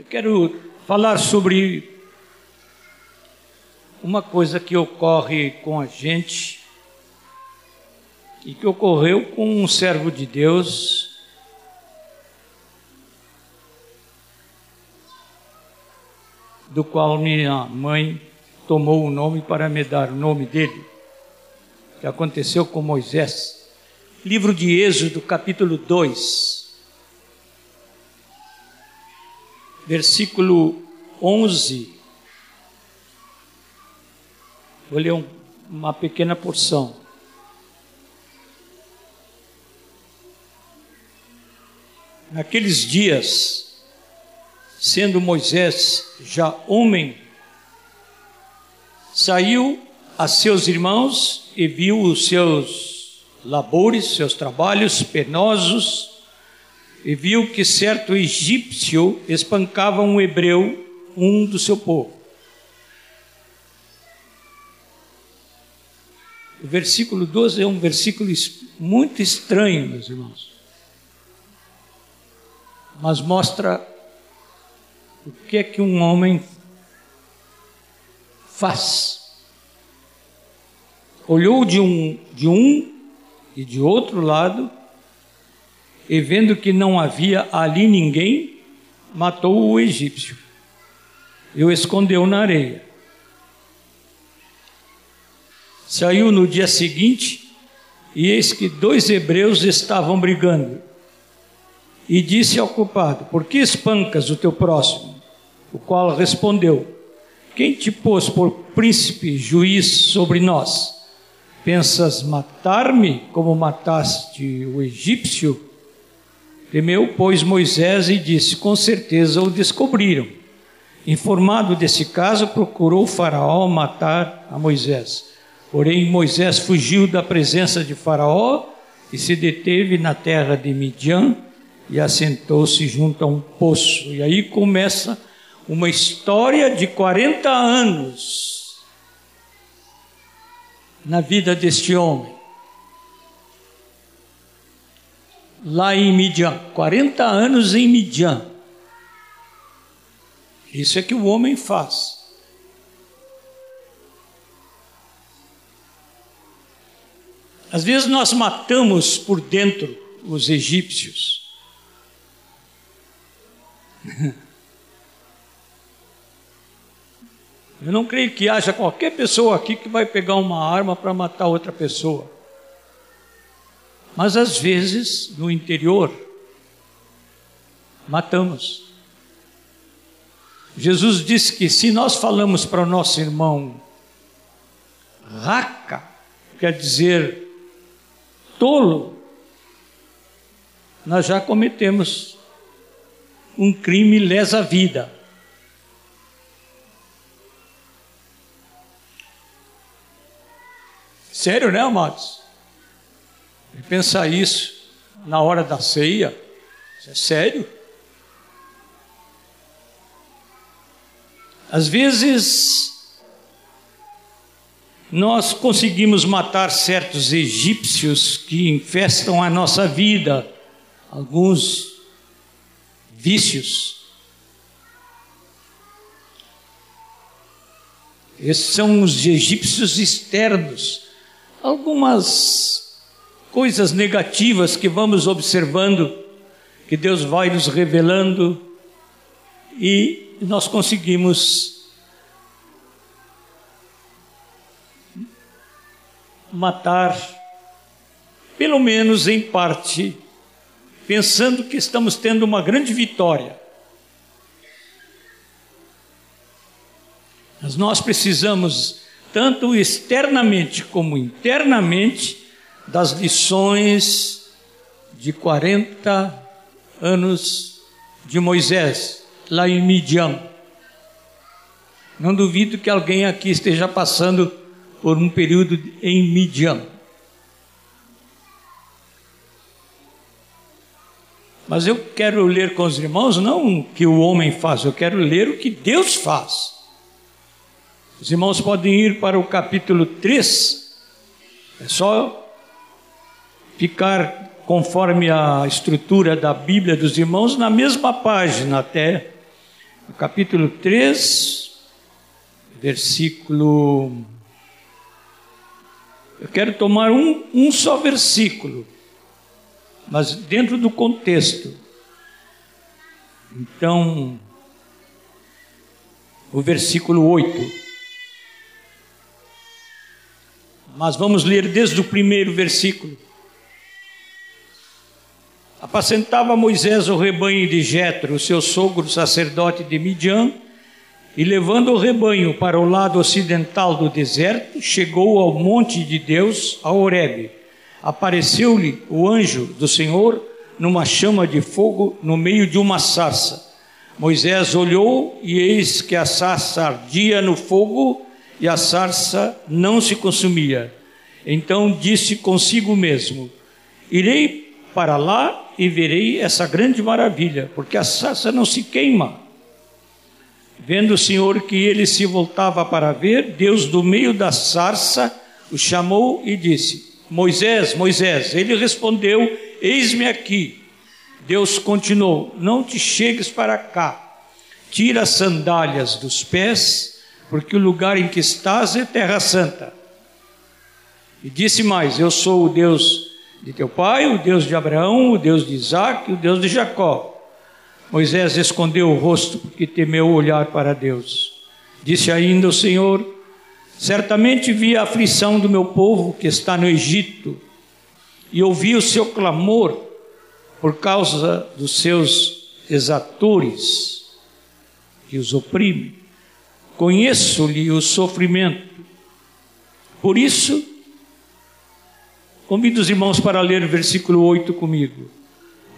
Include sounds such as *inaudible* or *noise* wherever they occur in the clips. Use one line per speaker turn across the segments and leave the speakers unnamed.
Eu quero falar sobre uma coisa que ocorre com a gente e que ocorreu com um servo de Deus. Do qual minha mãe tomou o nome para me dar o nome dele, que aconteceu com Moisés. Livro de Êxodo, capítulo 2. Versículo 11. Vou ler um, uma pequena porção. Naqueles dias, sendo Moisés já homem, saiu a seus irmãos e viu os seus labores, seus trabalhos penosos, e viu que certo egípcio espancava um hebreu, um do seu povo. O versículo 12 é um versículo muito estranho, meus irmãos. Mas mostra o que é que um homem faz. Olhou de um, de um e de outro lado e vendo que não havia ali ninguém, matou o egípcio e o escondeu na areia. Saiu no dia seguinte e eis que dois hebreus estavam brigando. E disse ao culpado: Por que espancas o teu próximo? O qual respondeu: Quem te pôs por príncipe, juiz sobre nós? Pensas matar-me como mataste o egípcio? Temeu, pois, Moisés e disse: Com certeza o descobriram. Informado desse caso, procurou Faraó matar a Moisés. Porém, Moisés fugiu da presença de Faraó e se deteve na terra de Midian e assentou-se junto a um poço. E aí começa uma história de 40 anos na vida deste homem. Lá em Midian, 40 anos em Midian. Isso é que o homem faz. Às vezes nós matamos por dentro os egípcios. *laughs* Eu não creio que haja qualquer pessoa aqui que vai pegar uma arma para matar outra pessoa. Mas às vezes, no interior, matamos. Jesus disse que se nós falamos para o nosso irmão raca, quer dizer tolo, nós já cometemos um crime lesa vida. Sério, né, amados? E pensar isso na hora da ceia, isso é sério. Às vezes, nós conseguimos matar certos egípcios que infestam a nossa vida, alguns vícios. Esses são os egípcios externos, algumas coisas negativas que vamos observando, que Deus vai nos revelando e nós conseguimos matar, pelo menos em parte, pensando que estamos tendo uma grande vitória. Mas nós precisamos, tanto externamente como internamente, das lições de 40 anos de Moisés, lá em Midian. Não duvido que alguém aqui esteja passando por um período em Midian. Mas eu quero ler com os irmãos não o que o homem faz, eu quero ler o que Deus faz. Os irmãos podem ir para o capítulo 3, é só ficar conforme a estrutura da Bíblia dos irmãos na mesma página até no capítulo 3, versículo. Eu quero tomar um, um só versículo, mas dentro do contexto. Então, o versículo 8. Mas vamos ler desde o primeiro versículo. Apacentava Moisés o rebanho de Jetro, seu sogro sacerdote de Midian, e levando o rebanho para o lado ocidental do deserto, chegou ao monte de Deus, a Horebe. Apareceu-lhe o anjo do Senhor numa chama de fogo no meio de uma sarça. Moisés olhou e eis que a sarça ardia no fogo e a sarça não se consumia. Então disse consigo mesmo: Irei para lá e verei essa grande maravilha, porque a sarça não se queima. Vendo o Senhor que ele se voltava para ver, Deus do meio da sarça o chamou e disse: Moisés, Moisés. Ele respondeu: Eis-me aqui. Deus continuou: Não te chegues para cá. Tira as sandálias dos pés, porque o lugar em que estás é terra santa. E disse mais: Eu sou o Deus de teu pai, o Deus de Abraão, o Deus de Isaac, o Deus de Jacó. Moisés escondeu o rosto porque temeu olhar para Deus. Disse ainda o Senhor: Certamente vi a aflição do meu povo que está no Egito e ouvi o seu clamor por causa dos seus exatores que os oprimem. Conheço-lhe o sofrimento. Por isso, Convido os irmãos para ler o versículo 8 comigo.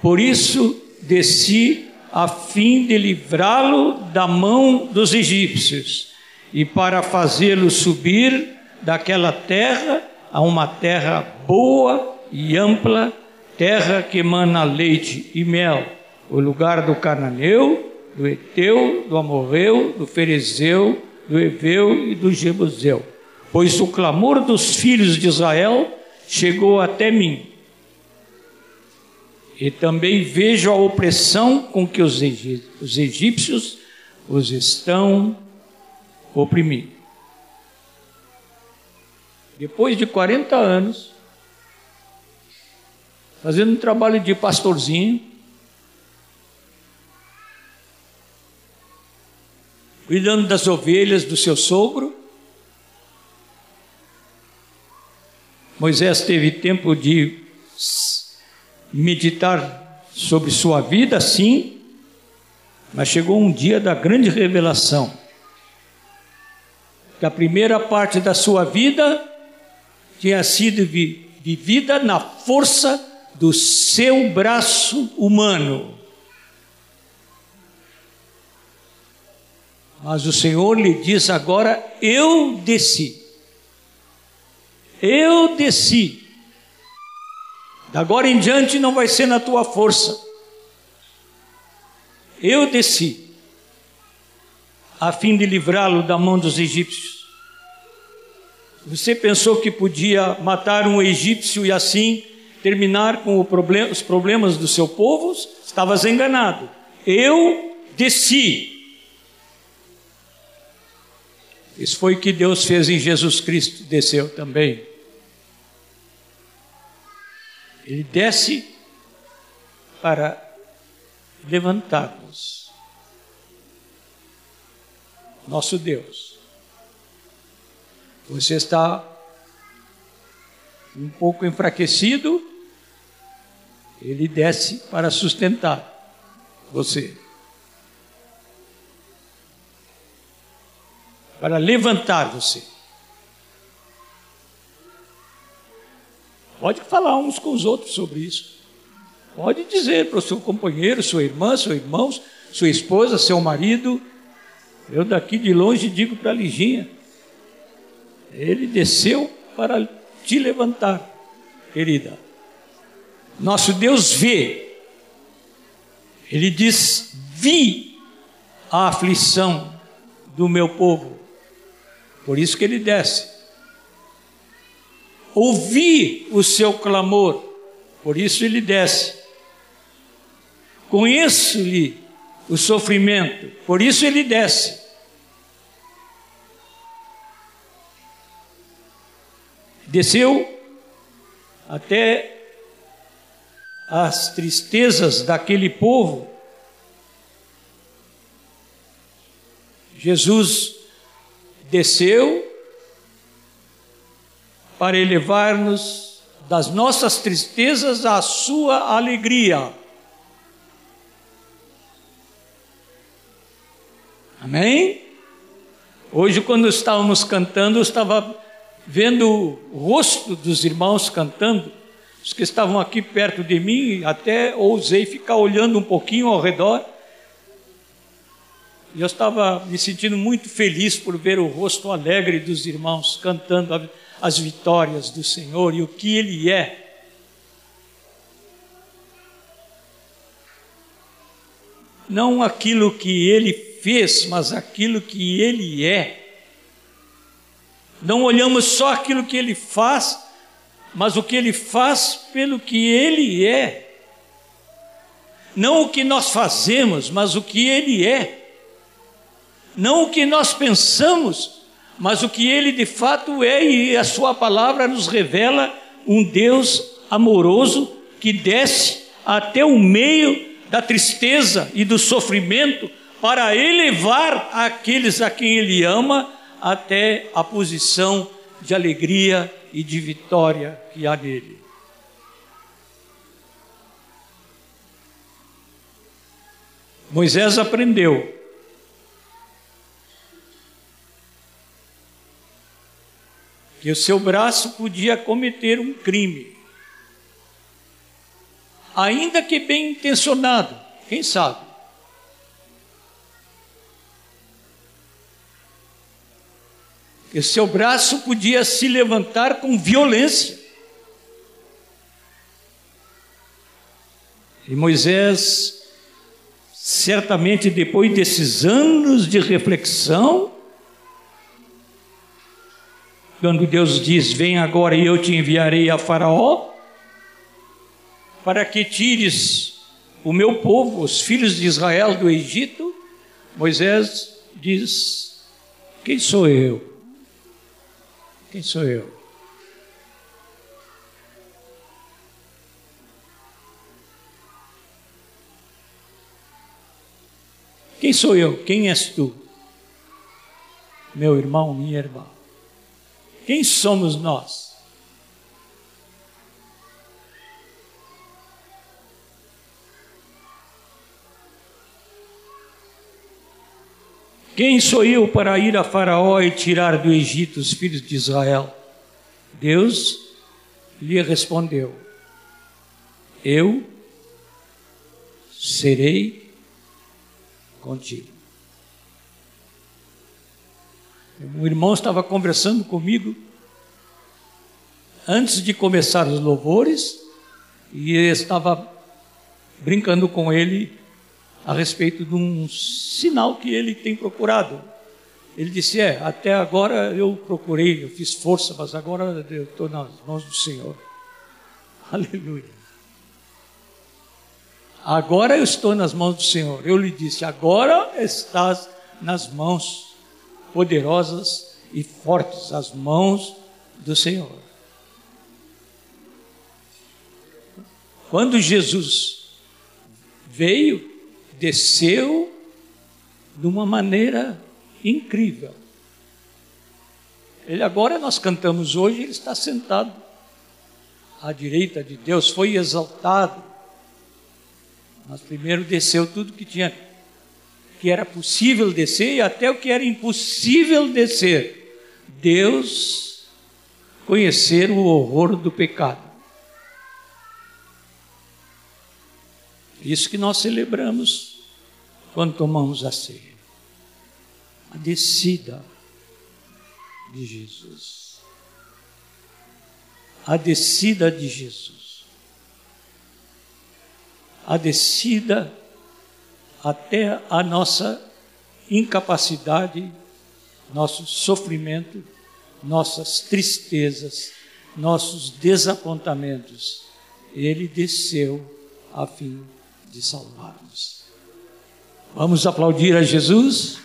Por isso desci a fim de livrá-lo da mão dos egípcios e para fazê-lo subir daquela terra a uma terra boa e ampla, terra que emana leite e mel, o lugar do cananeu, do Eteu, do Amorreu, do Ferezeu, do Eveu e do Jebuseu. Pois o clamor dos filhos de Israel chegou até mim. E também vejo a opressão com que os egípcios os estão oprimindo. Depois de 40 anos, fazendo um trabalho de pastorzinho, cuidando das ovelhas do seu sogro, Moisés teve tempo de meditar sobre sua vida, sim, mas chegou um dia da grande revelação. Que a primeira parte da sua vida tinha sido vivida na força do seu braço humano. Mas o Senhor lhe diz agora: Eu desci. Eu desci. Da agora em diante não vai ser na tua força. Eu desci, a fim de livrá-lo da mão dos egípcios. Você pensou que podia matar um egípcio e assim terminar com problem os problemas do seu povo? Estavas enganado. Eu desci. Isso foi o que Deus fez em Jesus Cristo, desceu também. Ele desce para levantar-nos. Nosso Deus. Você está um pouco enfraquecido, ele desce para sustentar você. Para levantar você. Pode falar uns com os outros sobre isso. Pode dizer para o seu companheiro, sua irmã, seu irmão, sua esposa, seu marido. Eu daqui de longe digo para a Liginha: Ele desceu para te levantar, querida. Nosso Deus vê. Ele diz: Vi a aflição do meu povo. Por isso que ele desce ouvi o seu clamor, por isso ele desce. Conheço-lhe o sofrimento, por isso ele desce. Desceu até as tristezas daquele povo. Jesus desceu para elevar-nos das nossas tristezas à sua alegria. Amém? Hoje, quando estávamos cantando, eu estava vendo o rosto dos irmãos cantando, os que estavam aqui perto de mim, até ousei ficar olhando um pouquinho ao redor. E eu estava me sentindo muito feliz por ver o rosto alegre dos irmãos cantando as vitórias do Senhor e o que Ele é. Não aquilo que Ele fez, mas aquilo que Ele é. Não olhamos só aquilo que ele faz, mas o que ele faz pelo que ele é. Não o que nós fazemos, mas o que ele é. Não o que nós pensamos, mas o que ele de fato é, e a sua palavra nos revela um Deus amoroso que desce até o meio da tristeza e do sofrimento para elevar aqueles a quem ele ama até a posição de alegria e de vitória que há nele. Moisés aprendeu que o seu braço podia cometer um crime, ainda que bem intencionado, quem sabe? que seu braço podia se levantar com violência. E Moisés, certamente depois desses anos de reflexão, quando Deus diz: Vem agora e eu te enviarei a Faraó, para que tires o meu povo, os filhos de Israel, do Egito, Moisés diz: Quem sou eu? Quem sou eu? Quem sou eu? Quem és tu? Meu irmão, minha irmã. Quem somos nós? Quem sou eu para ir a Faraó e tirar do Egito os filhos de Israel? Deus lhe respondeu: Eu serei contigo. Um irmão estava conversando comigo antes de começar os louvores e estava brincando com ele a respeito de um sinal que ele tem procurado. Ele disse: É, até agora eu procurei, eu fiz força, mas agora eu estou nas mãos do Senhor. *laughs* Aleluia. Agora eu estou nas mãos do Senhor. Eu lhe disse: Agora estás nas mãos poderosas e fortes, as mãos do Senhor. Quando Jesus veio, desceu de uma maneira incrível. Ele agora nós cantamos hoje, ele está sentado à direita de Deus, foi exaltado. Mas primeiro desceu tudo que tinha que era possível descer e até o que era impossível descer. Deus conhecer o horror do pecado. Isso que nós celebramos quando tomamos a ceia. A descida de Jesus. A descida de Jesus. A descida até a nossa incapacidade, nosso sofrimento, nossas tristezas, nossos desapontamentos. Ele desceu a fim de salvar-nos. Vamos aplaudir a Jesus?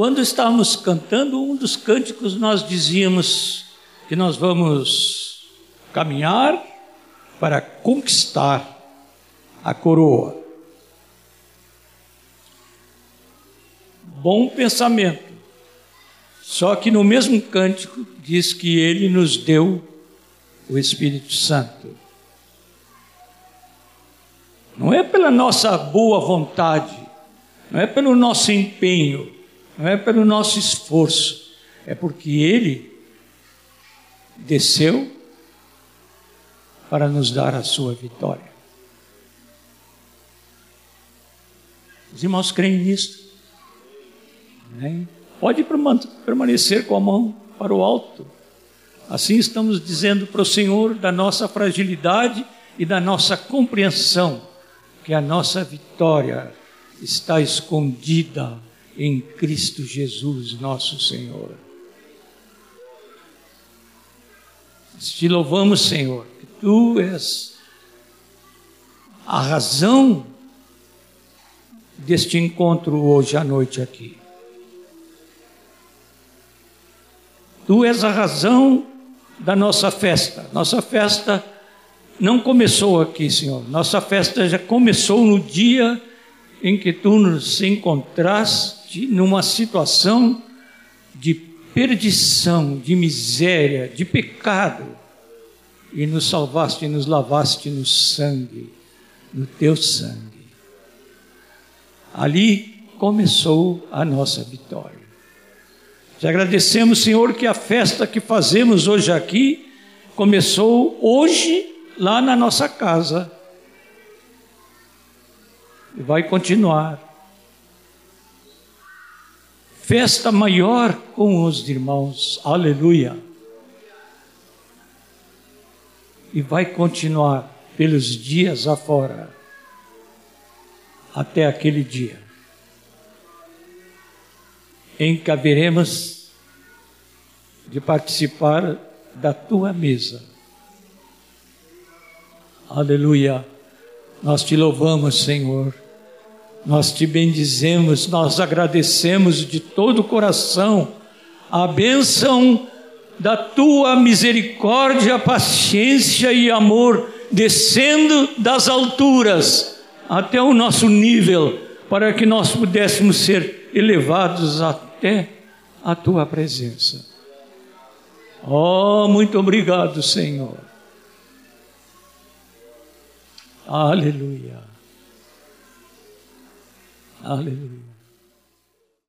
Quando estávamos cantando um dos cânticos, nós dizíamos que nós vamos caminhar para conquistar a coroa. Bom pensamento. Só que no mesmo cântico diz que ele nos deu o Espírito Santo. Não é pela nossa boa vontade, não é pelo nosso empenho, não é pelo nosso esforço, é porque Ele desceu para nos dar a sua vitória. Os irmãos creem nisso? Né? Pode permanecer com a mão para o alto. Assim estamos dizendo para o Senhor da nossa fragilidade e da nossa compreensão que a nossa vitória está escondida em Cristo Jesus, nosso Senhor. Te louvamos, Senhor, que tu és a razão deste encontro hoje à noite aqui. Tu és a razão da nossa festa. Nossa festa não começou aqui, Senhor. Nossa festa já começou no dia em que tu nos encontraste numa situação de perdição, de miséria, de pecado, e nos salvaste e nos lavaste no sangue, no teu sangue. Ali começou a nossa vitória. Te agradecemos, Senhor, que a festa que fazemos hoje aqui começou hoje lá na nossa casa e vai continuar. Festa maior com os irmãos, aleluia. E vai continuar pelos dias afora, até aquele dia em que haveremos de participar da tua mesa. Aleluia. Nós te louvamos, Senhor. Nós te bendizemos, nós agradecemos de todo o coração a bênção da tua misericórdia, paciência e amor descendo das alturas até o nosso nível, para que nós pudéssemos ser elevados até a tua presença. Oh, muito obrigado, Senhor. Aleluia. Aleluia.